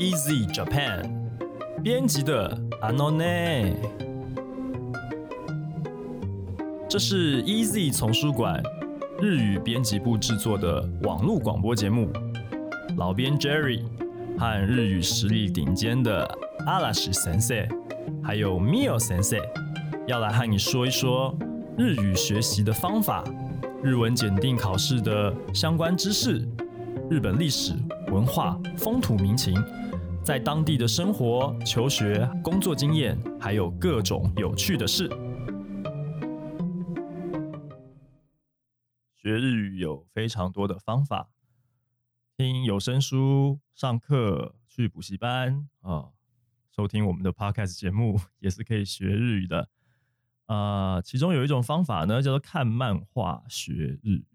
Easy Japan 编辑的 Anone，这是 Easy 丛书馆日语编辑部制作的网络广播节目。老编 Jerry 和日语实力顶尖的阿拉什先生，还有 Mio Sensei，，要来和你说一说日语学习的方法、日文检定考试的相关知识、日本历史文化、风土民情。在当地的生活、求学、工作经验，还有各种有趣的事。学日语有非常多的方法，听有声书、上课、去补习班啊，收听我们的 podcast 节目 也是可以学日语的。啊，其中有一种方法呢，叫做看漫画学日语。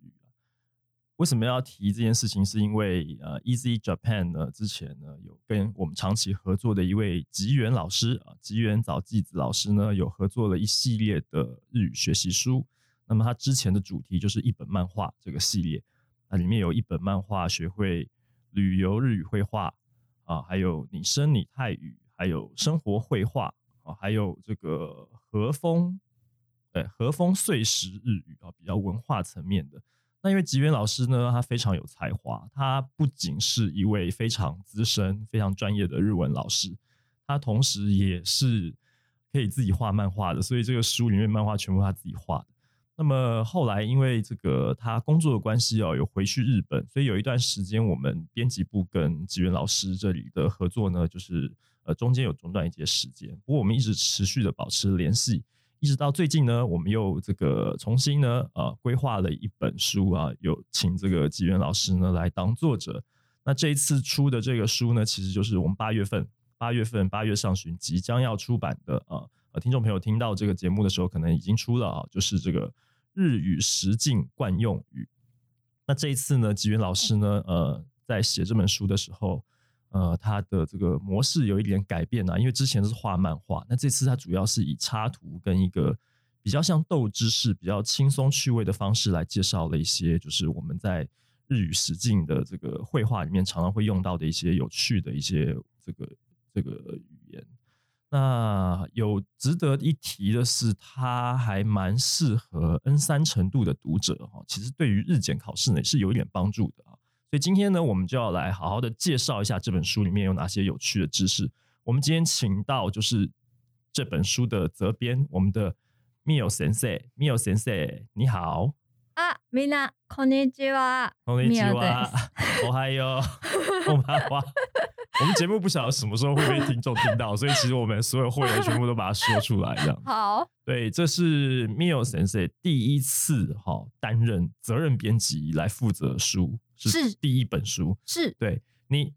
为什么要提这件事情？是因为呃，Easy Japan 呢，之前呢有跟我们长期合作的一位吉原老师啊，吉原早纪子老师呢，有合作了一系列的日语学习书。那么他之前的主题就是一本漫画这个系列，那里面有一本漫画学会旅游日语绘画啊，还有拟声拟态语，还有生活绘画啊，还有这个和风，对和风碎石日语啊，比较文化层面的。那因为吉原老师呢，他非常有才华，他不仅是一位非常资深、非常专业的日文老师，他同时也是可以自己画漫画的，所以这个书里面漫画全部他自己画的。那么后来因为这个他工作的关系哦，有回去日本，所以有一段时间我们编辑部跟吉原老师这里的合作呢，就是呃中间有中断一些时间，不过我们一直持续的保持联系。一直到最近呢，我们又这个重新呢，呃，规划了一本书啊，有请这个吉原老师呢来当作者。那这一次出的这个书呢，其实就是我们八月份、八月份、八月上旬即将要出版的啊。呃，听众朋友听到这个节目的时候，可能已经出了啊，就是这个日语实境惯用语。那这一次呢，吉原老师呢，呃，在写这本书的时候。呃，他的这个模式有一点改变啊，因为之前是画漫画，那这次他主要是以插图跟一个比较像斗知识、比较轻松趣味的方式来介绍了一些，就是我们在日语实境的这个绘画里面常常会用到的一些有趣的一些这个这个语言。那有值得一提的是，它还蛮适合 N 三程度的读者哈，其实对于日检考试呢是有一点帮助的。所以今天呢，我们就要来好好的介绍一下这本书里面有哪些有趣的知识。我们今天请到就是这本书的责编，我们的 Mio 先生，Mio 先生，你好。啊，みなこんにちは。こんにちは。おはよう。我们哇，我们节目不晓得什么时候会被听众听到，所以其实我们所有会员全部都把它说出来，这样。好。对，这是 Mio 先生第一次哈担任责任编辑来负责书。 是第一本书，是对你，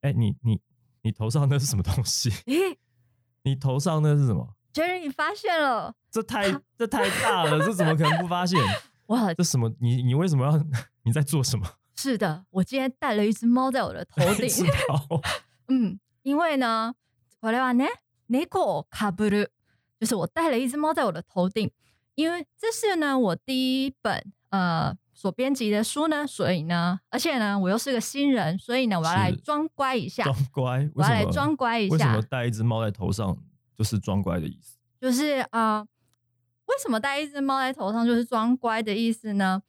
哎，你你你头上那是什么东西？诶，你头上那是什么？觉得你发现了？这太这太大了，这怎么可能不发现？哇，这什么？你你为什么要？你在做什么？是的，我今天带了一只猫在我的头顶。嗯，因为呢，これはね、猫かぶる，就是我带了一只猫在我的头顶，因为这是呢我第一本呃。 所编辑的书呢，所以呢，而且呢，我又是个新人，所以呢，我要来装乖一下。装乖，我要来装乖一下。为什么戴一只猫在头上就是装乖的意思？就是啊，为什么戴一只猫在头上就是装乖的意思呢？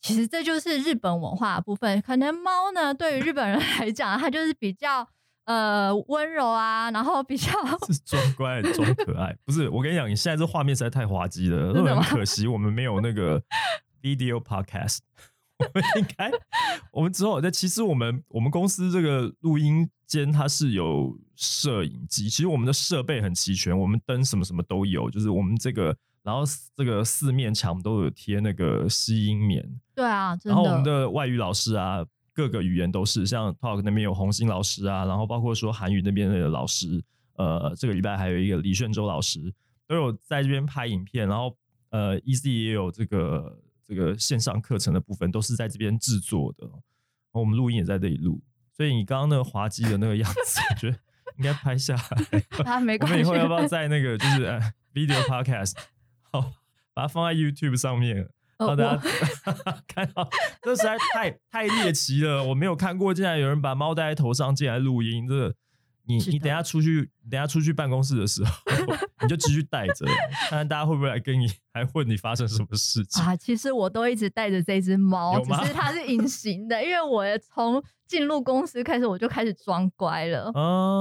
其实这就是日本文化的部分。可能猫呢，对于日本人 来讲，它就是比较呃温柔啊，然后比较 是装乖装可爱。不是，我跟你讲，你现在这画面实在太滑稽了，很可惜，我们没有那个。Video podcast，我们应该，我们之后在其实我们我们公司这个录音间它是有摄影机，其实我们的设备很齐全，我们灯什么什么都有，就是我们这个，然后这个四面墙都有贴那个吸音棉，对啊，然后我们的外语老师啊，各个语言都是，像 Talk 那边有红星老师啊，然后包括说韩语那边的老师，呃，这个礼拜还有一个李炫洲老师都有在这边拍影片，然后呃，EZ 也有这个。这个线上课程的部分都是在这边制作的，我们录音也在这里录，所以你刚刚那个滑稽的那个样子，我觉得应该拍下来。啊，没关系。我们以后要不要在那个就是 video podcast，好，把它放在 YouTube 上面，让大家 看到，这实在太太猎奇了，我没有看过，竟然有人把猫戴在头上进来录音，这个。你你等下出去，等下出去办公室的时候，你就继续带着，看看大家会不会来跟你，还问你发生什么事情啊？其实我都一直带着这只猫，只是它是隐形的，因为我从进入公司开始，我就开始装乖了，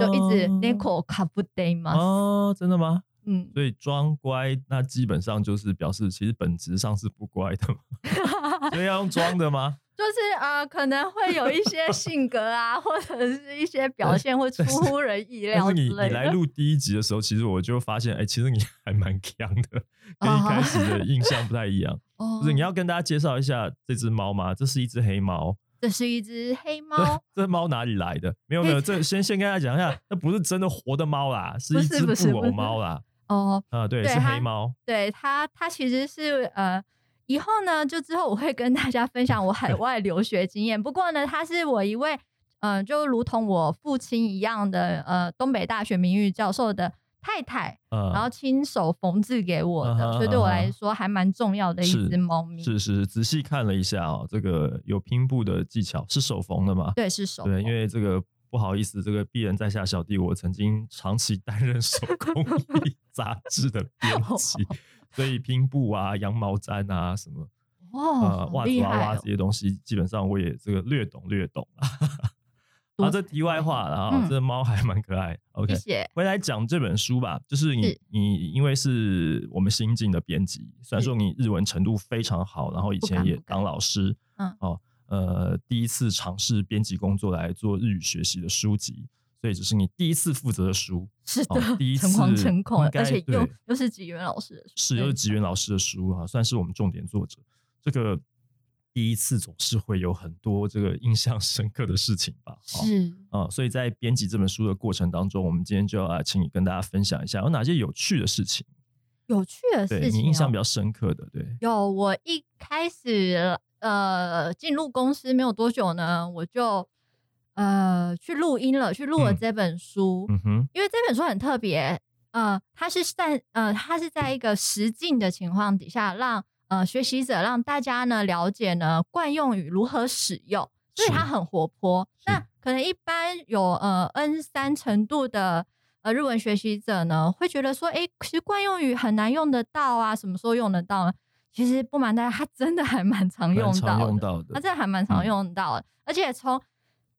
就一直 Nico 卡布 day 吗？哦，真的吗？嗯，所以装乖，那基本上就是表示其实本质上是不乖的嘛，所以要用装的吗？就是啊，可能会有一些 性格啊，或者是一些表现会出乎人意料之类的。你你来录第一集的时候，其实我就发现，哎，其实你 还蛮强的，跟一开始的印象不太一样。就是你要跟大家介绍一下这只猫吗？这是一只黑猫。这是一只黑猫。这猫哪里来的？没有没有，这先先跟大家讲一下，那不是真的活的猫啦，是一只布偶猫啦。哦，啊，对，是黑猫。对它，它其实是呃。以后呢，就之后我会跟大家分享我海外留学经验。不过呢，他是我一位，嗯，就如同我父亲一样的，呃，东北大学名誉教授的太太，然后亲手缝制给我的，所以对我来说还蛮重要的一只猫咪。是是，仔细看了一下哦，这个有拼布的技巧，是手缝的吗？对，是手。对，因为这个不好意思，这个鄙人在下小弟，我曾经长期担任手工艺 杂志的编辑。所以拼布啊、羊毛毡啊、什么呃袜子、娃娃这些东西，基本上我也这个略懂略懂啊。好，这题外话了啊，这猫还蛮可爱。OK，回来讲这本书吧。就是你你因为是我们新进的编辑，虽然说你日文程度非常好，然后以前也当老师，嗯哦呃，第一次尝试编辑工作来做日语学习的书籍。所以这是你第一次负责的书，是的，第一 次，而且又又是吉原老师的书，是又是吉原老师的书啊，算是我们重点作者。这个第一次总是会有很多这个印象深刻的事情吧？是啊，所以在编辑这本书的过程当中，我们今天就要来请你跟大家分享一下有哪些有趣的事情，有趣的事情，你印象比较深刻的，对，有。我一开始呃进入公司没有多久呢，我就。呃，去录音了，去录了这本书。嗯哼，因为这本书很特别，呃，它是在呃，它是在一个实境的情况底下，让呃学习者让大家呢了解呢惯用语如何使用，所以它很活泼。那可能一般有呃 N 三程度的呃日文学习者呢，会觉得说，哎，其实惯用语很难用得到啊，什么时候用得到呢？其实不瞒大家，它真的还蛮常用到的，它真的还蛮常用到的，而且从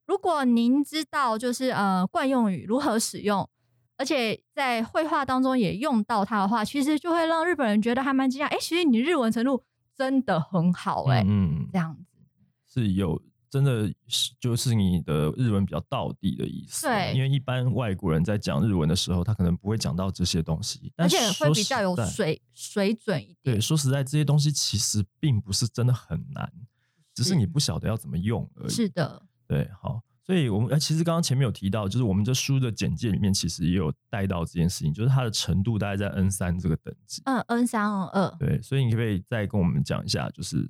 如果您知道就是呃惯用语如何使用，而且在绘画当中也用到它的话，其实就会让日本人觉得还蛮惊讶。哎，其实你日文程度真的很好哎，嗯，这样子是有真的是就是你的日文比较到底的意思。对，因为一般外国人在讲日文的时候，他可能不会讲到这些东西，而且会比较有水水准一点。对，说实在，这些东西其实并不是真的很难，只是你不晓得要怎么用而已。是的。对，好，所以我们其实刚刚前面有提到，就是我们这书的简介里面其实也有带到这件事情，就是它的程度大概在 N 三这个等级。嗯，N 三 N 二。对，所以你可不可以再跟我们讲一下，就是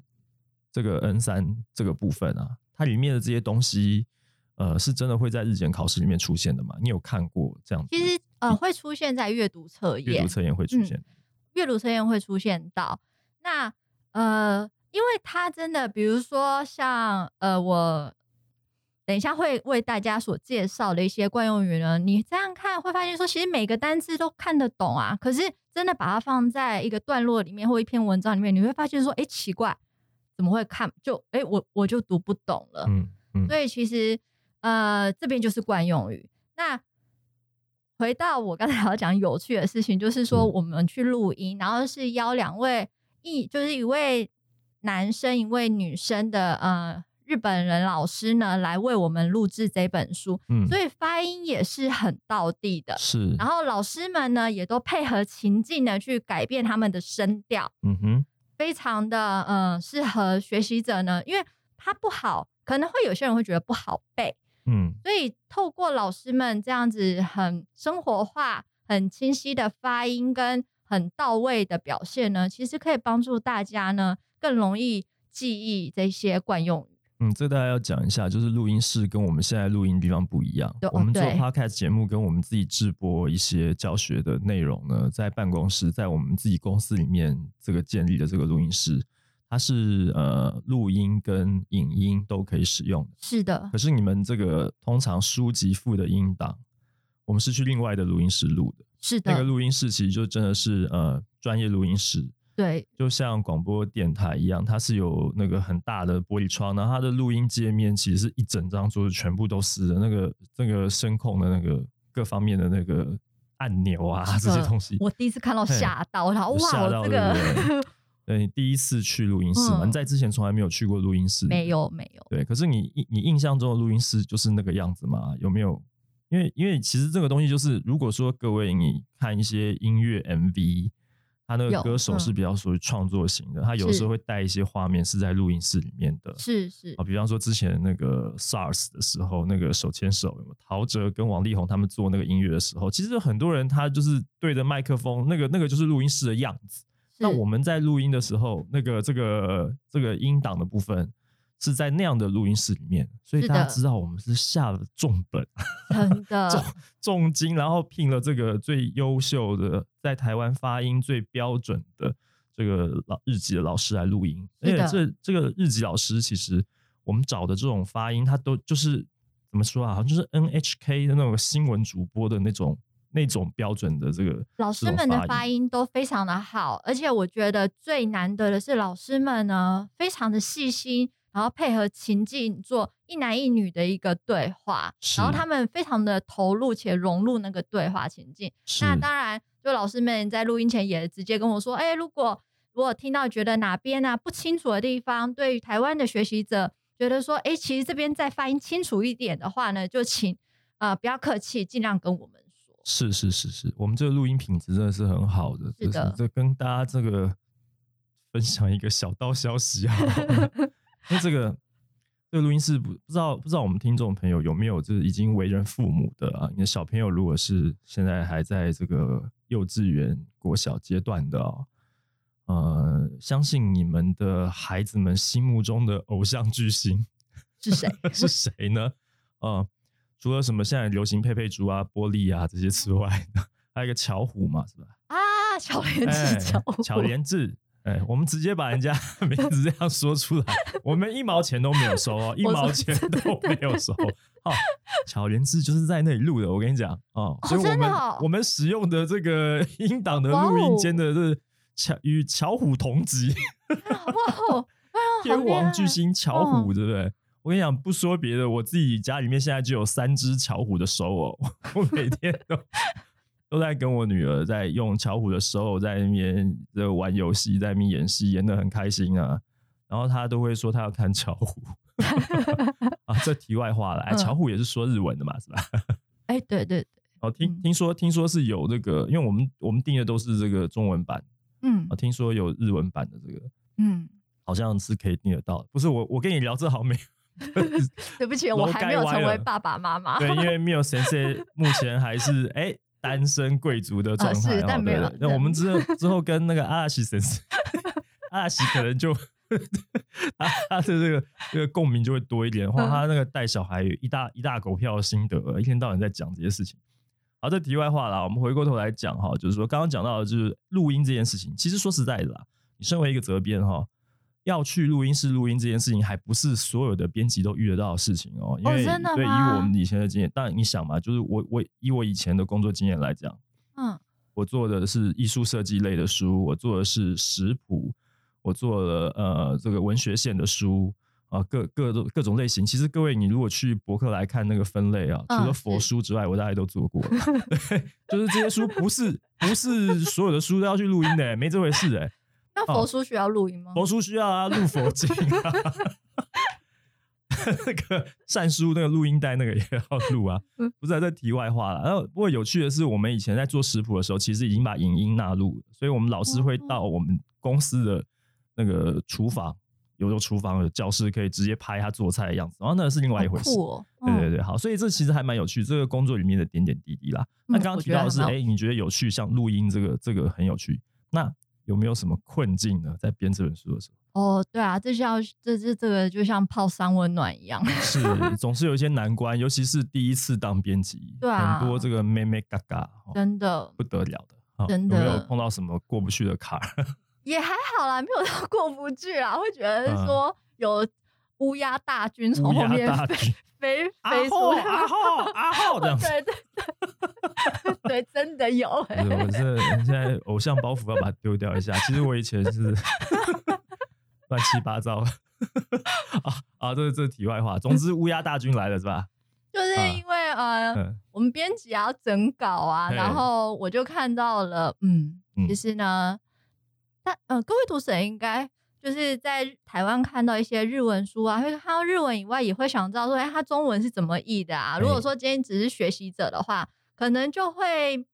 这个 N 三这个部分啊，它里面的这些东西，呃，是真的会在日检考试里面出现的吗？你有看过这样？其实呃，会出现在阅读测验，阅读测验会出现，阅读测验会出现到那呃，因为它真的，比如说像呃我。等一下会为大家所介绍的一些惯用语呢，你这样看会发现说，其实每个单词都看得懂啊。可是真的把它放在一个段落里面或一篇文章里面，你会发现说，哎，奇怪，怎么会看就哎我我就读不懂了。嗯嗯。所以其实呃这边就是惯用语。那回到我刚才要讲有趣的事情，就是说我们去录音，然后是邀两位一就是一位男生一位女生的呃。日本人老师呢来为我们录制这本书，嗯，所以发音也是很到地的，是。然后老师们呢也都配合情境的去改变他们的声调，嗯哼，非常的嗯适合学习者呢，因为它不好，可能会有些人会觉得不好背，嗯，所以透过老师们这样子很生活化、很清晰的发音跟很到位的表现呢，其实可以帮助大家呢更容易记忆这些惯用。嗯，这大家要讲一下，就是录音室跟我们现在录音地方不一样。我们做 podcast 节目跟我们自己制播一些教学的内容呢，在办公室，在我们自己公司里面这个建立的这个录音室，它是呃录音跟影音都可以使用的。是的。可是你们这个通常书籍附的音档，我们是去另外的录音室录的。是的。那个录音室其实就真的是呃专业录音室。对。就像广播电台一样，它是有那个很大的玻璃窗，然后它的录音界面其实是一整张桌子全部都是的，那个那个声控的那个各方面的那个按钮啊这些东西。我第一次看到吓到，然后哇，这个。对你第一次去录音室嘛？你在之前从来没有去过录音室，没有没有。对，可是你你印象中的录音室就是那个样子吗？有没有？因为因为其实这个东西就是，如果说各位你看一些音乐 MV，他那个歌手是比较属于创作型的，他有时候会带一些画面是在录音室里面的。是是啊，比方说之前那个 SARS 的时候，那个手牵手，陶喆跟王力宏他们做那个音乐的时候，其实很多人他就是对着麦克风，那个那个就是录音室的样子。那我们在录音的时候，那个这个这个音档的部分是在那样的录音室里面，所以大家知道我们是下了重本，真的重重金，然后聘了这个最优秀的在台湾发音最标准的这个老日籍的老师来录音。而且这这个日籍老师，其实我们找的这种发音，他都就是怎么说啊？好像就是 NHK 的那种新闻主播的那种。那种标准的这个老师们的发音都非常的好，而且我觉得最难得的是老师们呢非常的细心，然后配合情境做一男一女的一个对话，然后他们非常的投入且融入那个对话情境。那当然，就老师们在录音前也直接跟我说：“哎，如果如果听到觉得哪边啊不清楚的地方，对于台湾的学习者觉得说，哎，其实这边再发音清楚一点的话呢，就请啊不要客气，尽量跟我们说。”是是是是，我们这个录音品质真的是很好的。是的，这跟大家这个分享一个小道消息啊。那这个这个录音室不不知道不知道我们听众朋友有没有就是已经为人父母的啊？你的小朋友如果是现在还在这个幼稚园、国小阶段的啊，呃，相信你们的孩子们心目中的偶像巨星 是谁？是谁呢？啊？除了什么现在流行佩佩猪啊、玻璃啊这些之外，还有一个巧虎嘛，是吧？啊，巧莲智，巧巧莲智，哎，我们直接把人家 名字这样说出来，我们一毛钱都没有收哦，一毛钱都没有收。哦，巧莲智就是在那里录的，我跟你讲哦，所以我们我们使用的这个 音档的录音间的是巧与巧虎同级，哇，天王巨星巧虎，对不对？我跟你讲，不说别的，我自己家里面现在就有三只巧虎的手偶，我每天都都在跟我女儿在用巧虎的时候在那边在玩游戏，在那边演戏，演的很开心啊。然后她都会说她要看巧虎 啊。这题外话了，哎，巧虎也是说日文的嘛，是吧？哎，对对对。哦，听听说听说是有这个，因为我们我们订的都是这个中文版，嗯，啊，听说有日文版的这个，嗯，好像是可以订得到。不是我我跟你聊这好没有？对不起，我还没有成为爸爸妈妈。对，因为 Mio 先生目前还是哎单身贵族的状态。是，但没有。那我们之后 之后跟那个阿拉西先生，阿拉西可能就 他他的这个这个共鸣就会多一点。话他那个带小孩一大一大狗票的心得，一天到晚在讲这些事情。好，这题外话啦，我们回过头来讲哈，就是说刚刚讲到的就是录音这件事情。其实说实在的啦，你身为一个责编哈。要去录音室录音这件事情，还不是所有的编辑都遇得到的事情哦。因为对，以我们以前的经验，当然你想嘛，就是我我以我以前的工作经验来讲，嗯，我做的是艺术设计类的书，我做的是食谱，我做了呃这个文学线的书啊，各各种各种类型。其实各位，你如果去博客来看那个分类啊，除了佛书之外，我大概都做过。对，就是这些书不是不是所有的书都要去录音的，没这回事哎。那佛书需要录音吗？佛书需要啊，录佛经啊。那个善书那个录音带那个也要录啊。不是在题外话了。然后不过有趣的是，我们以前在做食谱的时候，其实已经把影音纳入，所以我们老师会到我们公司的那个厨房，有个厨房有教室，可以直接拍他做菜的样子。然后那是另外一回事。对对对，好，所以这其实还蛮有趣，这个工作里面的点点滴滴啦。那刚刚提到的是，哎，你觉得有趣，像录音这个这个很有趣。那有没有什么困境呢？在编这本书的时候？哦，对啊，这要这这这个就像泡三温暖一样，是总是有一些难关，尤其是第一次当编辑，对啊，很多这个妹妹嘎嘎，真的不得了的，真的有没有碰到什么过不去的坎？也还好啦，没有到过不去啦，会觉得说有乌鸦大军从后面飞 飞飞出来，阿浩阿浩这样子，对对对，真的有。我是 现在偶像包袱要把它丢掉一下。其实我以前是 乱七八糟啊啊！这这题外话，总之乌鸦大军来了是吧？就是因为呃，我们编辑要整稿啊，然后我就看到了，嗯，其实呢。但呃，各位读者应该就是在台湾看到一些日文书啊，会看到日文以外，也会想知道说，哎，它中文是怎么译的啊？如果说今天只是学习者的话，可能就会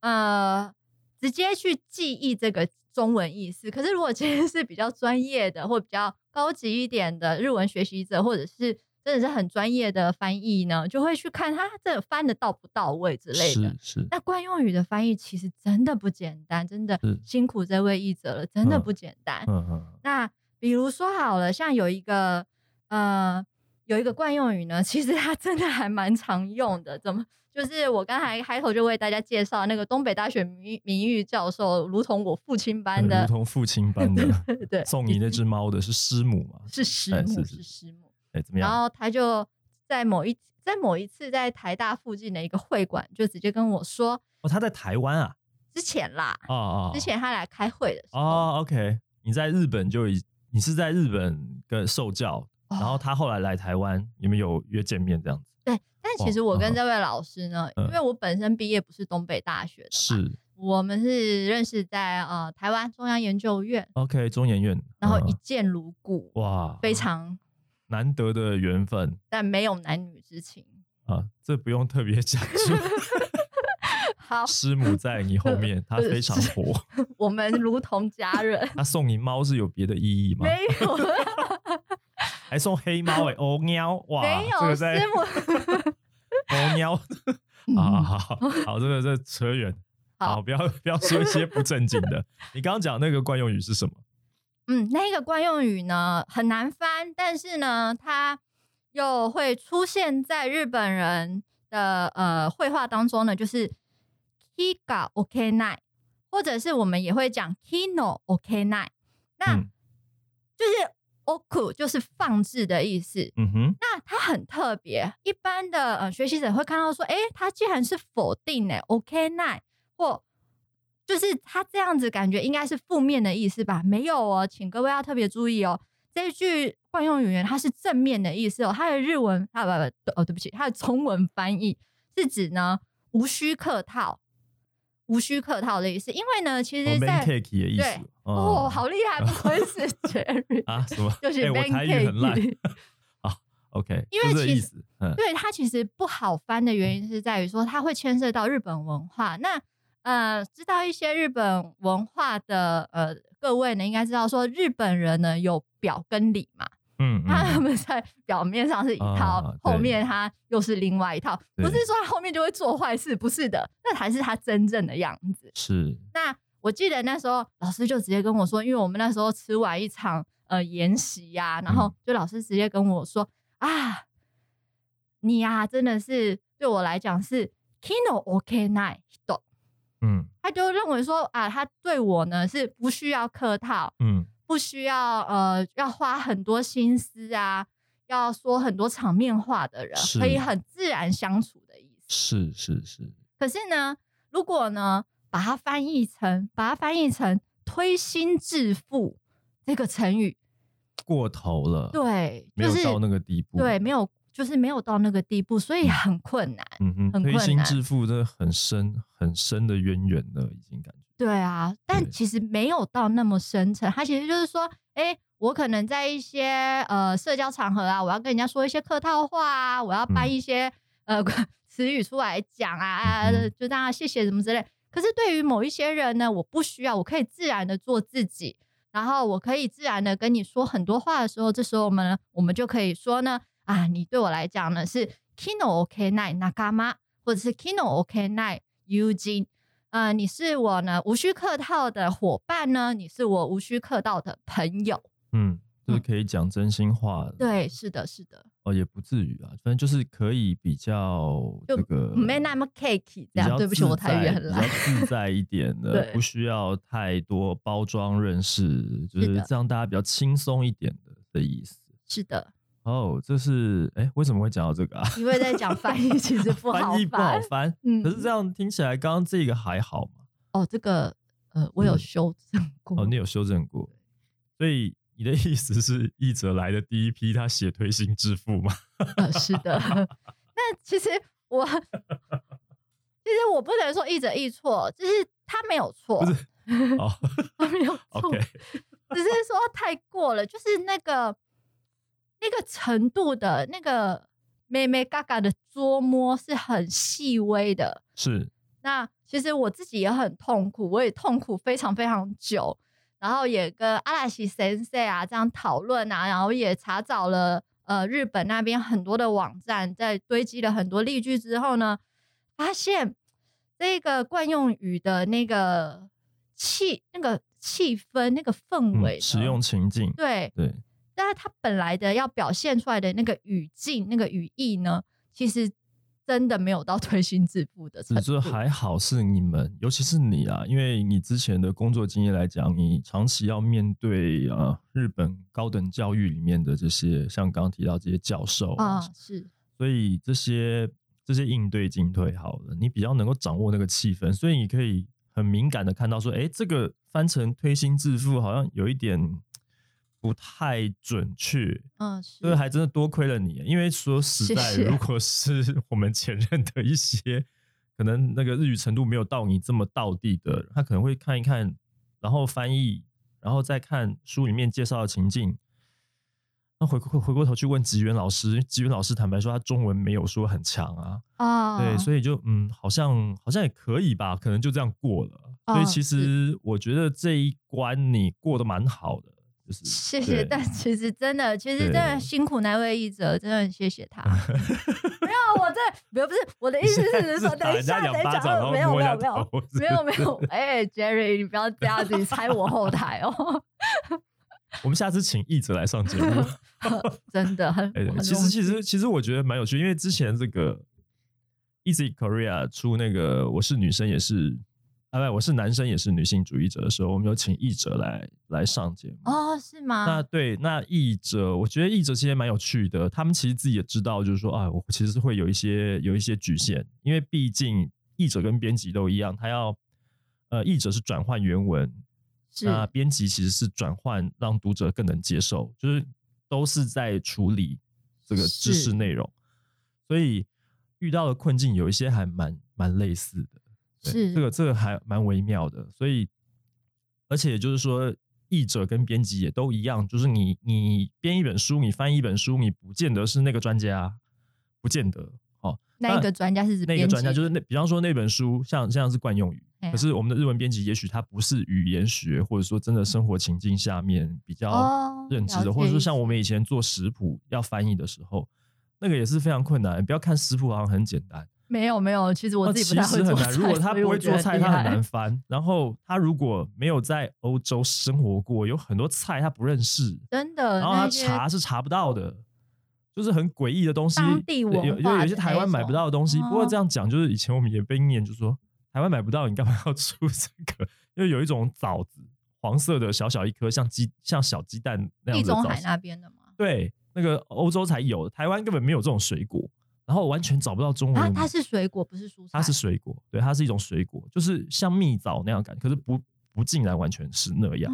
呃直接去记忆这个中文意思。可是如果其实是比较专业的或比较高级一点的日文学习者，或者是真的是很专业的翻译呢，就会去看他这翻的到不到位之类的。是是。那惯用语的翻译其实真的不简单，真的辛苦这位译者了，真的不简单。嗯嗯。那比如说好了，像有一个呃有一个惯用语呢，其实它真的还蛮常用的。怎么？就是我刚才开头就为大家介绍那个东北大学名名誉教授，如同我父亲般的，如同父亲般的。对。送你那只猫的是师母嘛？是师母，是师母。哎，怎么样？然后他就在某一在某一次在台大附近的一个会馆，就直接跟我说：“哦，他在台湾啊？之前啦，哦哦，之前他来开会的时候。哦，OK，你在日本就已你是在日本跟受教，然后他后来来台湾，你们有约见面这样子？对，但其实我跟这位老师呢，因为我本身毕业不是东北大学的，是我们是认识在呃台湾中央研究院，OK，中研院，然后一见如故，哇，非常。难得的缘分，但没有男女之情啊！这不用特别讲究。好，师母在你后面，她非常火。我们如同家人。他送你猫是有别的意义吗？没有，还送黑猫 哎，哦喵哇！没有师母，哦喵 啊！好好，这个这扯远，好，不要不要说一些不正经的。你刚刚讲那个惯用语是什么？嗯，那个惯用语呢很难翻，但是呢，它又会出现在日本人的呃绘画当中呢，就是 kiga ok nai，或者是我们也会讲 kino ok nai，那就是 oku 就是放置的意思。嗯哼，那它很特别，一般的呃学习者会看到说，哎，它既然是否定呢 ok nai 或就是它这样子感觉应该是负面的意思吧？没有哦，请各位要特别注意哦。这一句惯用语言它是正面的意思哦。它的日文啊不不哦对不起，它的中文翻译是指呢无需客套，无需客套的意思。因为呢，其实在对哦，好厉害，不愧是 Jerry 啊什么？就是 man cake 啊，OK，因为其实对它其实不好翻的原因是在于说它会牵涉到日本文化。那。呃，知道一些日本文化的呃各位呢，应该知道说日本人呢有表跟里嘛，嗯，他们在表面上是一套，后面他又是另外一套，不是说他后面就会做坏事，不是的，那才是他真正的样子。是。那我记得那时候老师就直接跟我说，因为我们那时候吃完一场呃研习呀，然后就老师直接跟我说啊，你呀真的是对我来讲是 kino ok night。嗯，他就认为说啊，他对我呢是不需要客套，嗯，不需要呃要花很多心思啊，要说很多场面话的人，可以很自然相处的意思。是是是。可是呢，如果呢把它翻译成把它翻译成推心置腹这个成语，过头了，对，没有到那个地步，对，没有。就是没有到那个地步，所以很困难。嗯哼，推心置腹，真的很深很深的渊源了，已经感觉。对啊，但其实没有到那么深沉。它其实就是说，哎，我可能在一些呃社交场合啊，我要跟人家说一些客套话啊，我要搬一些呃 词语出来讲啊，就大家谢谢什么之类。可是对于某一些人呢，我不需要，我可以自然的做自己，然后我可以自然的跟你说很多话的时候，这时候我们我们就可以说呢。啊，你对我来讲呢是 Kino OK Night Nakama，或者是 Kino OK Night Eugene，呃，你是我呢无需客套的伙伴呢，你是我无需客套的朋友。嗯，就是可以讲真心话。对，是的，是的。哦，也不至于啊，反正就是可以比较这个没那么 cakey 这样。对不起，我台语很烂。比较自在一点的，不需要太多包装认识，就是这样大家比较轻松一点的的意思。是的。哦，这是哎，为什么会讲到这个啊？因为在讲翻译，其实不 好翻译不好翻。嗯，可是这样听起来，刚刚这个还好嘛？哦，这个呃，我有修正过。哦，你有修正过，所以你的意思是译者来的第一批，他写推心置腹吗？是的。那其实我，其实我不能说译者译错，就是他没有错，哦，他没有 错，只是说太过了，就是那个。那个程度的那个妹妹嘎嘎的捉摸是很细微的，是。那其实我自己也很痛苦，我也痛苦非常非常久，然后也跟阿拉西先生啊这样讨论啊，然后也查找了呃日本那边很多的网站，在堆积了很多例句之后呢，发现这个惯用语的那个气、那个气氛、那个氛围、使用情境，对对。但是它本来的要表现出来的那个语境、那个语义呢，其实真的没有到推心置腹的程度。只是还好是你们，尤其是你啊，因为你之前的工作经验来讲，你长期要面对啊日本高等教育里面的这些，像刚刚提到这些教授啊，是，所以这些这些应对进退好了，你比较能够掌握那个气氛，所以你可以很敏感的看到说，哎，这个翻成推心置腹，好像有一点。不太准确，嗯，所以还真的多亏了你，因为说实在，如果是我们前任的一些，可能那个日语程度没有到你这么到地的，他可能会看一看，然后翻译，然后再看书里面介绍的情境，那回回回过头去问吉原老师，吉原老师坦白说他中文没有说很强啊，啊，对，所以就嗯，好像好像也可以吧，可能就这样过了，所以其实我觉得这一关你过得蛮好的。谢谢，但其实真的，其实真的辛苦那位译者，真的很谢谢他。没有，我这不不是我的意思是 说，等一下，等一下，没有，没有，没有，没有，没有。哎，Jerry，你不要这样子，你拆我后台哦。我们下次请译者来上节目，真的很。其实，其实，其实我觉得蛮有趣，因为之前这个 Easy Korea 出那个我是女生也是。哎，我是男生，也是女性主义者的时候，我们有请译者来来上节目哦，是吗？那对，那译者，我觉得译者其实蛮有趣的，他们其实自己也知道，就是说啊，我其实是会有一些有一些局限，因为毕竟译者跟编辑都一样，他要呃，译者是转换原文，那编辑其实是转换让读者更能接受，就是都是在处理这个知识内容，所以遇到的困境有一些还蛮蛮类似的。是这个，这个还蛮微妙的，所以，而且就是说，译者跟编辑也都一样，就是你你编一本书，你翻译一本书，你不见得是那个专家，不见得哦。那个专家是指那个专家，就是那比方说那本书像像是惯用语，可是我们的日文编辑也许他不是语言学，或者说真的生活情境下面比较认知的，或者说像我们以前做食谱要翻译的时候，那个也是非常困难。不要看食谱好像很简单。没有没有，其实我自己不太会做菜。如果他不会做菜，他很难 翻。然后他如果没有在欧洲生活过，有很多菜他不认识，真的。然后他查是查不到的，就是很诡异的东西。当地文化，有有有些台湾买不到的东西。不过这样讲，就是以前我们也被念，就说台湾买不到，你干嘛要出这个？因为有一种枣子，黄色的，小小一颗，像鸡像小鸡蛋那样的。地中海那边的吗？对，那个欧洲才有，台湾根本没有这种水果。然后完全找不到中文。它是水果，不是蔬菜。它是水果，对，它是一种水果，就是像蜜枣那样感，可是不不竟然完全是那样，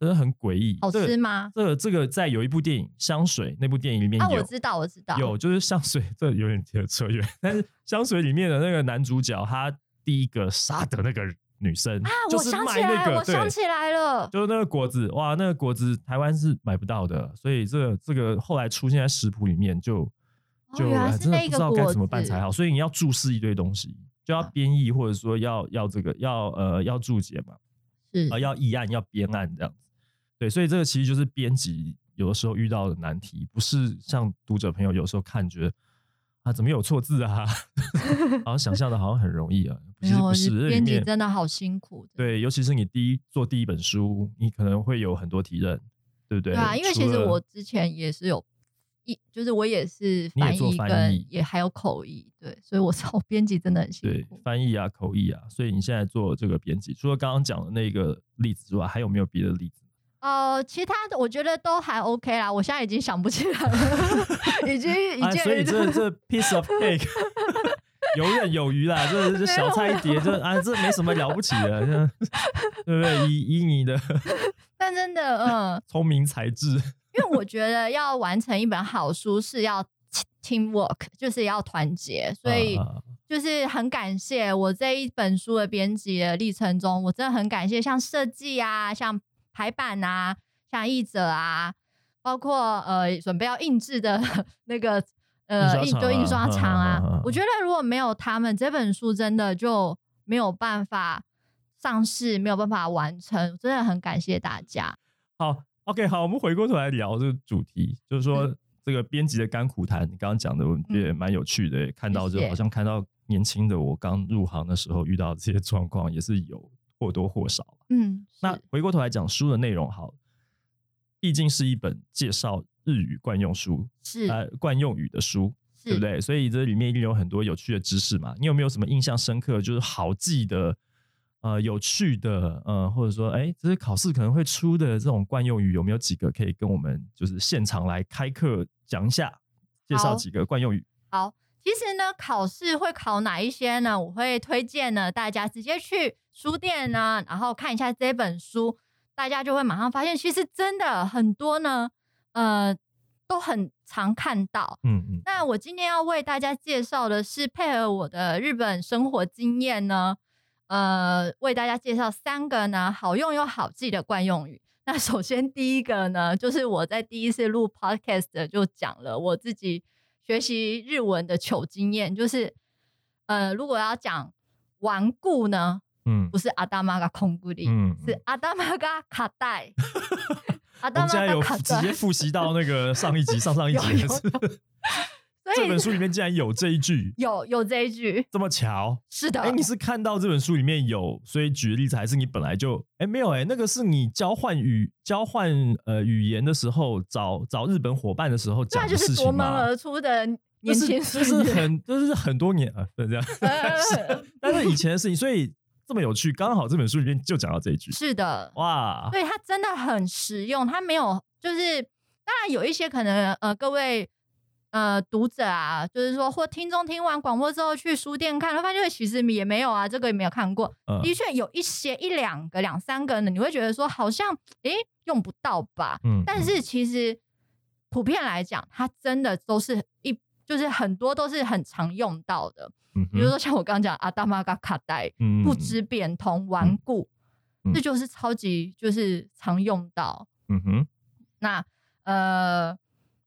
真的很诡异。好吃吗？这个这个在有一部电影《香水》那部电影里面有，我知道我知道有，就是香水，这有点扯远，但是香水里面的那个男主角，他第一个杀的那个女生啊，我想起来，我想起来了，就是那个果子，哇，那个果子台湾是买不到的，所以这个这个后来出现在食谱里面就。就真的不知道该怎么办才好，所以你要注释一堆东西，就要编译，或者说要要这个要呃要注解嘛，是啊要议案要编案这样子，对，所以这个其实就是编辑有的时候遇到的难题，不是像读者朋友有时候看觉得啊怎么有错字啊，好像想象的好像很容易啊，其实不是，编辑真的好辛苦，对，尤其是你第一做第一本书，你可能会有很多提认。对不对？对啊，因为其实我之前也是有一，就是我也是翻译跟也还有口译，对，所以我操，编辑真的很辛苦。对，翻译啊，口译啊，所以你现在做这个编辑，除了刚刚讲的那个例子之外，还有没有别的例子？呃，其他的我觉得都还 OK 啦，我现在已经想不起来了，已经 已经。所以这这 piece of cake。游刃有余啦，这这小菜一碟，这啊这没什么了不起的，对不对？以以你的，但真的，嗯，聪明才智，因为我觉得要完成一本好书是要 team work，就是要团结，所以就是很感谢我这一本书的编辑的历程中，我真的很感谢像设计啊，像排版啊，像译者啊，包括呃准备要印制的 那个。呃，印就印刷厂啊，我觉得如果没有他们，这本书真的就没有办法上市，没有办法完成。真的很感谢大家。好，OK，好，我们回过头来聊这个主题，就是说这个编辑的甘苦谈。你刚刚讲的，我觉得蛮有趣的，看到就好像看到年轻的我刚入行的时候遇到这些状况，也是有或多或少。嗯，那回过头来讲书的内容，好，毕竟是一本介绍。日语惯用书是呃惯用语的书，对不对？所以这里面一定有很多有趣的知识嘛。你有没有什么印象深刻，就是好记的呃有趣的呃，或者说哎，这些考试可能会出的这种惯用语，有没有几个可以跟我们就是现场来开课讲一下，介绍几个惯用语？好，其实呢，考试会考哪一些呢？我会推荐呢，大家直接去书店呢，然后看一下这本书，大家就会马上发现，其实真的很多呢。呃，都很常看到。嗯嗯。那我今天要为大家介绍的是配合我的日本生活经验呢，呃，为大家介绍三个呢好用又好记的惯用语。那首先第一个呢，就是我在第一次录 podcast 就讲了我自己学习日文的糗经验，就是呃，如果要讲顽固呢，嗯，不是阿达玛嘎空固力，嗯，是阿达玛嘎卡带。我们现在有直接复习到那个上一集、上上一集的事。这本书里面竟然有这一句，有有这一句，这么巧？是的。哎，你是看到这本书里面有，所以举的例子，还是你本来就？哎，没有哎，那个是你交换语交换呃语言的时候，找找日本伙伴的时候讲的事情夺门而出的年轻，就是很就是很多年啊，对这样。但是以前的事情，所以。这么有趣，刚好这本书里面就讲到这一句。是的，哇，对，它真的很实用。它没有，就是当然有一些可能，呃，各位呃读者啊，就是说或听众听完广播之后去书店看，发现其实也没有啊，这个也没有看过。的确有一些一两个、两三个呢，你会觉得说好像诶用不到吧？嗯，但是其实普遍来讲，它真的都是一，就是很多都是很常用到的。比如说像我刚刚讲阿达玛嘎卡带，不知变通、顽固，这就是超级就是常用到。嗯哼，那呃，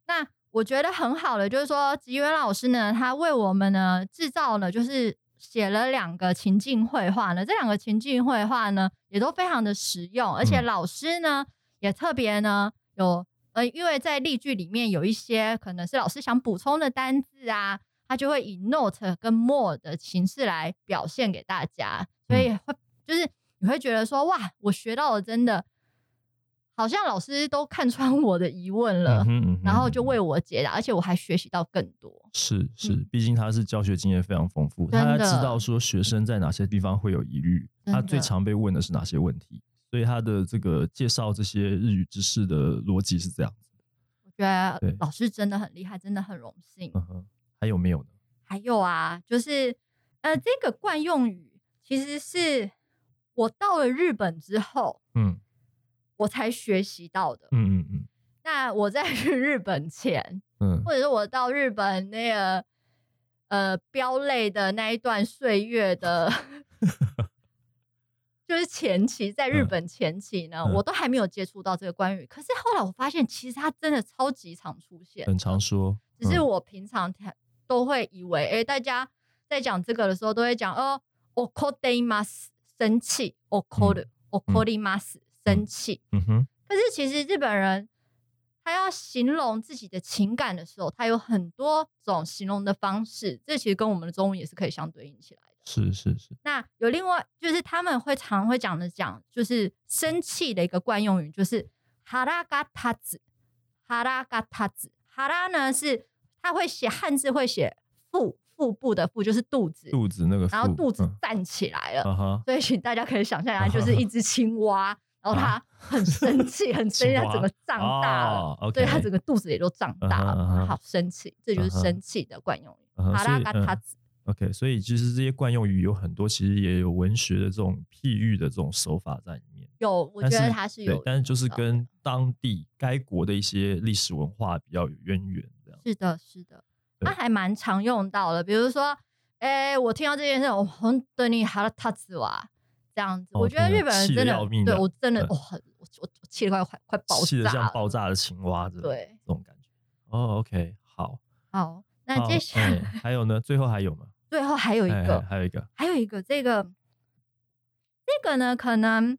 那我觉得很好的就是说，吉原老师呢，他为我们呢制造了，就是写了两个情境绘画呢。这两个情境绘画呢，也都非常的实用，而且老师呢也特别呢有呃，因为在例句里面有一些可能是老师想补充的单字啊。他就会以 note 跟 more 的形式来表现给大家，所以会就是你会觉得说哇，我学到了真的，好像老师都看穿我的疑问了，然后就为我解答，而且我还学习到更多。是是，毕竟他是教学经验非常丰富，他知道说学生在哪些地方会有疑虑，他最常被问的是哪些问题，所以他的这个介绍这些日语知识的逻辑是这样子。我觉得老师真的很厉害，真的很荣幸。还有没有呢？还有啊，就是呃，这个惯用语其实是我到了日本之后，嗯，我才学习到的。嗯嗯嗯。那我在 去日本前，嗯，或者是我到日本那个呃飙泪的那一段岁月的，就是前期在日本前期呢，我都还没有接触到这个关于。可是后来我发现，其实它真的超级常出现，很常说。只是我平常都会以为，哎，大家在讲这个的时候，都会讲哦，okodimas 生气，okod okodimas 生气。嗯哼。可是其实日本人他要形容自己的情感的时候，他有很多种形容的方式，这其实跟我们的中文也是可以相对应起来的。是是是。那有另外就是他们会常会讲的讲，就是生气的一个惯用语，就是哈拉嘎塔子，哈拉嘎塔子，哈拉呢是他会写汉字会写腹腹部的腹就是肚子，肚子那个，然后肚子站起来了，所以请大家可以想象一下，就是一只青蛙。然后他很生气，很生气，他整个胀大了，对他整个肚子也都胀大了，好生气，这就是生气的惯用语。哈拉嘎他子，OK，所以其实这些惯用语有很多，其实也有文学的这种譬喻的这种手法在里面。有，我觉得它是有，但是就是跟当地该国的一些历史文化比较有渊源，这样。是的，是的，它还蛮常用到的。比如说，哎，我听到这件事，我很对你哈拉塔子哇。这样子，我觉得日本人真的，对我真的，我很，我我我气得快快快爆炸，气得像爆炸的青蛙，对，这种感觉。哦，OK，好，好，那接下来还有呢？最后还有吗？最后还有一个，还有一个，还有一个，这个，这个呢，可能，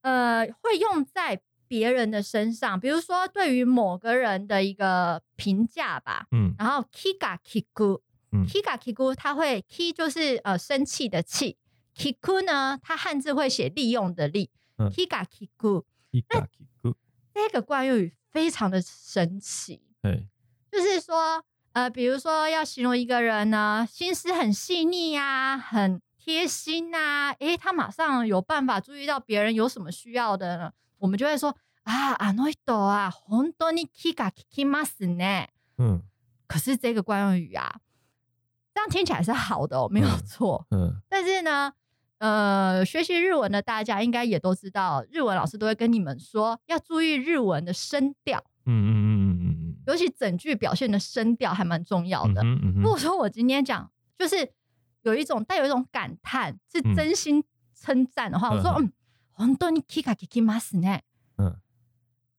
呃，会用在别人的身上，比如说对于某个人的一个评价吧，嗯，然后 kiga kigu，嗯，kiga kigu，他会 ki 就是呃生气的气。kiku 呢？它汉字会写利用的利，kiga kiku。kiga kiku 这个惯用语非常的神奇。对，就是说，呃，比如说要形容一个人呢，心思很细腻呀，很贴心呐，诶，他马上有办法注意到别人有什么需要的呢，我们就会说啊，あの人啊，本当に気が利きますね。嗯，可是这个惯用语啊，这样听起来是好的哦，没有错。嗯，但是呢。 呃，学习日文的大家应该也都知道，日文老师都会跟你们说要注意日文的声调。嗯嗯嗯嗯嗯嗯，尤其整句表现的声调还蛮重要的。如果说我今天讲就是有一种带有一种感叹，是真心称赞的话，我说嗯，本当にキカキキますね。嗯，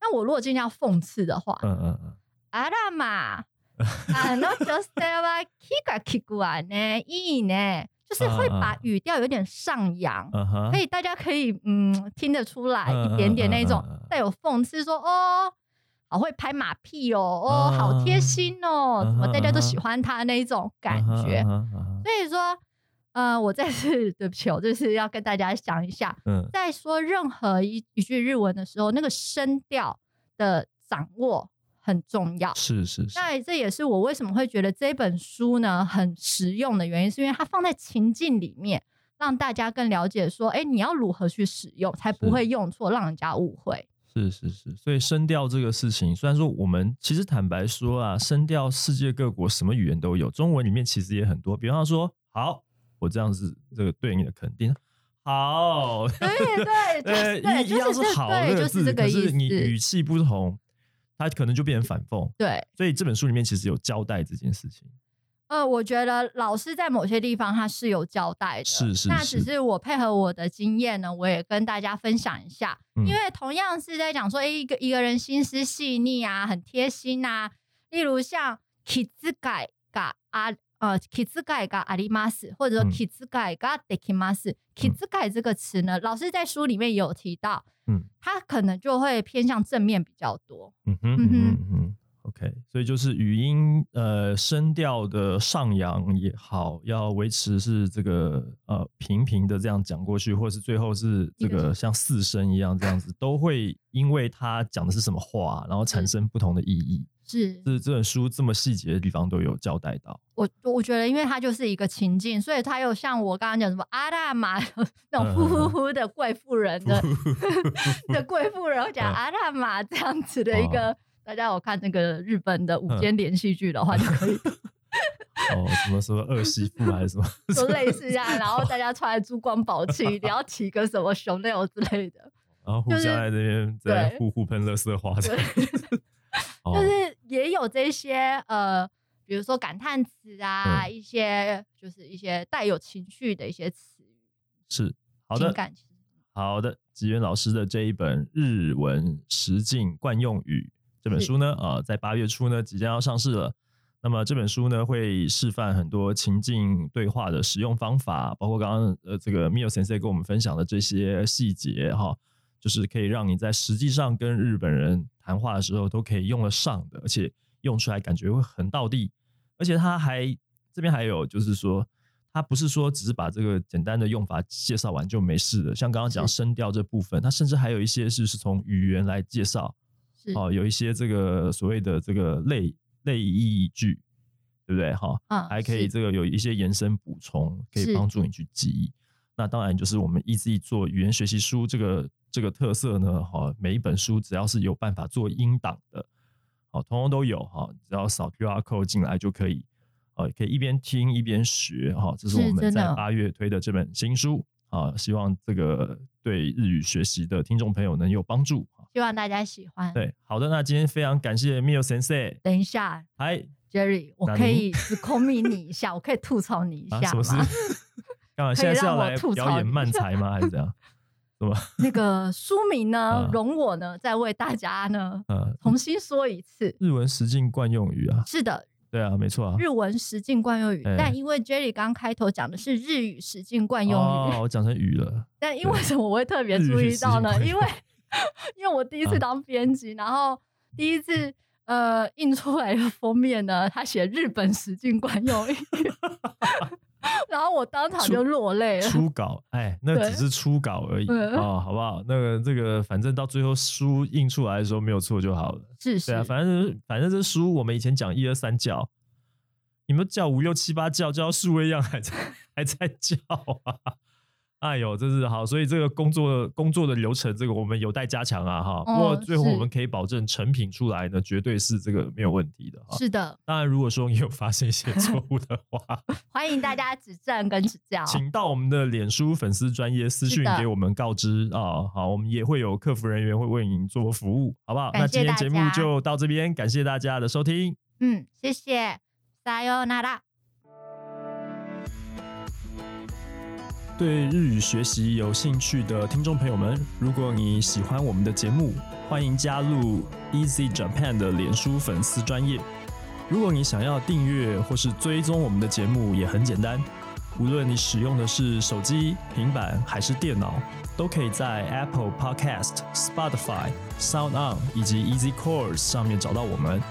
那我如果今天要讽刺的话，嗯嗯嗯，あらま、あの女性はキカキクはねいいね。 就是会把语调有点上扬，可以大家可以嗯听得出来一点点那种带有讽刺，说哦好会拍马屁哦，哦好贴心哦，怎么大家都喜欢他那一种感觉。所以说，呃，我再次对不起，我就是要跟大家讲一下，在说任何一一句日文的时候，那个声调的掌握。很重要，是是是。那这也是我为什么会觉得这本书呢很实用的原因，是因为它放在情境里面，让大家更了解说，哎，你要如何去使用，才不会用错，让人家误会。是是是。所以声调这个事情，虽然说我们其实坦白说啊，声调世界各国什么语言都有，中文里面其实也很多。比方说，好，我这样子这个对你的肯定，好，对 对对，一样是好这个字，可是你语气不同。它可能就变成反讽，对，所以这本书里面其实有交代这件事情。呃，我觉得老师在某些地方他是有交代的，是是，那只是我配合我的经验呢，我也跟大家分享一下。因为同样是在讲说，哎，一个一个人心思细腻啊，很贴心啊，例如像 kids 改嘎啊。呃，kids 改嘎阿里马斯，或者说 kids 改嘎 dekimas，kids 改这个词呢，老师在书里面也有提到，嗯，它可能就会偏向正面比较多。嗯哼嗯哼，OK，所以就是语音呃声调的上扬也好，要维持是这个呃平平的这样讲过去，或是最后是这个像四声一样这样子，都会因为他讲的是什么话，然后产生不同的意义。是，是这本书这么细节的地方都有交代到。我我觉得，因为它就是一个情境，所以它又像我刚刚讲什么阿大妈 那种呼呼呼的贵妇人的 的贵妇人讲阿大妈这样子的一个，大家有看那个日本的午间连续剧的话就可以。哦，什么什么二媳妇还是什么，都类似这样。然后大家穿珠光宝气，你要骑个什么熊 l 之类的，然后互相在这边在互互喷乐色花的。就是也有这些呃，比如说感叹词啊，一些就是一些带有情绪的一些词语。是好的，好的。吉原老师的这一本《日文实境惯用语》这本书呢，呃，在八月初呢即将要上市了。那么这本书呢，会示范很多情境对话的使用方法，包括刚刚呃这个 Mio 先生跟我们分享的这些细节哈。就是可以让你在实际上跟日本人谈话的时候都可以用得上的，而且用出来感觉会很到地。而且它还这边还有就是说，它不是说只是把这个简单的用法介绍完就没事了。像刚刚讲声调这部分，它甚至还有一些是是从语言来介绍，哦，有一些这个所谓的这个类类意义句，对不对？哈，嗯，还可以这个有一些延伸补充，可以帮助你去记忆。那当然就是我们 Easy 做语言学习书这个这个特色呢，哈，每一本书只要是有办法做音档的，好，通通都有哈，只要扫 QR code 进来就可以，呃，可以一边听一边学哈。这是我们在八月推的这本新书啊，希望这个对日语学习的听众朋友能有帮助，希望大家喜欢。对，好的，那今天非常感谢 Mio 先生。等一下，嗨，Jerry，我可以只 c o m 你一下，我可以吐槽你一下吗？干嘛？现在是要来表演慢才吗？还是怎样？什么？那个书名呢？容我呢，再为大家呢，重新说一次。日文实境惯用语啊。是的。对啊，没错啊。日文实境惯用语，但因为 Jerry 刚开头讲的是日语实境惯用语，哦，我讲成语了。但因为什么我会特别注意到呢？因为因为我第一次当编辑，然后第一次呃印出来的封面呢，他写日本实境惯用语。然后我当场就落泪了。初稿，哎，那只是初稿而已啊，好不好？那个这个，反正到最后书印出来的时候没有错就好了。是是，对啊，反正反正这书我们以前讲一二三教，你们叫五六七八教，教数位样还在 还在教啊。哎呦，真是好，所以这个工作工作的流程，这个我们有待加强啊，哈。不过最后我们可以保证成品出来呢，绝对是这个没有问题的。是的。当然，如果说你有发现一些错误的话，欢迎大家指正跟指教，请到我们的脸书粉丝专业私讯给我们告知啊。好，我们也会有客服人员会为您做服务，好不好？那今天节目就到这边，感谢大家的收听。嗯，谢谢，加油，娜拉。对日语学习有兴趣的听众朋友们，如果你喜欢我们的节目，欢迎加入 Easy Japan 的脸书粉丝专业。如果你想要订阅或是追踪我们的节目，也很简单。无论你使用的是手机、平板还是电脑，都可以在 Apple Podcast、Spotify、Sound On 以及 Easy Course 上面找到我们。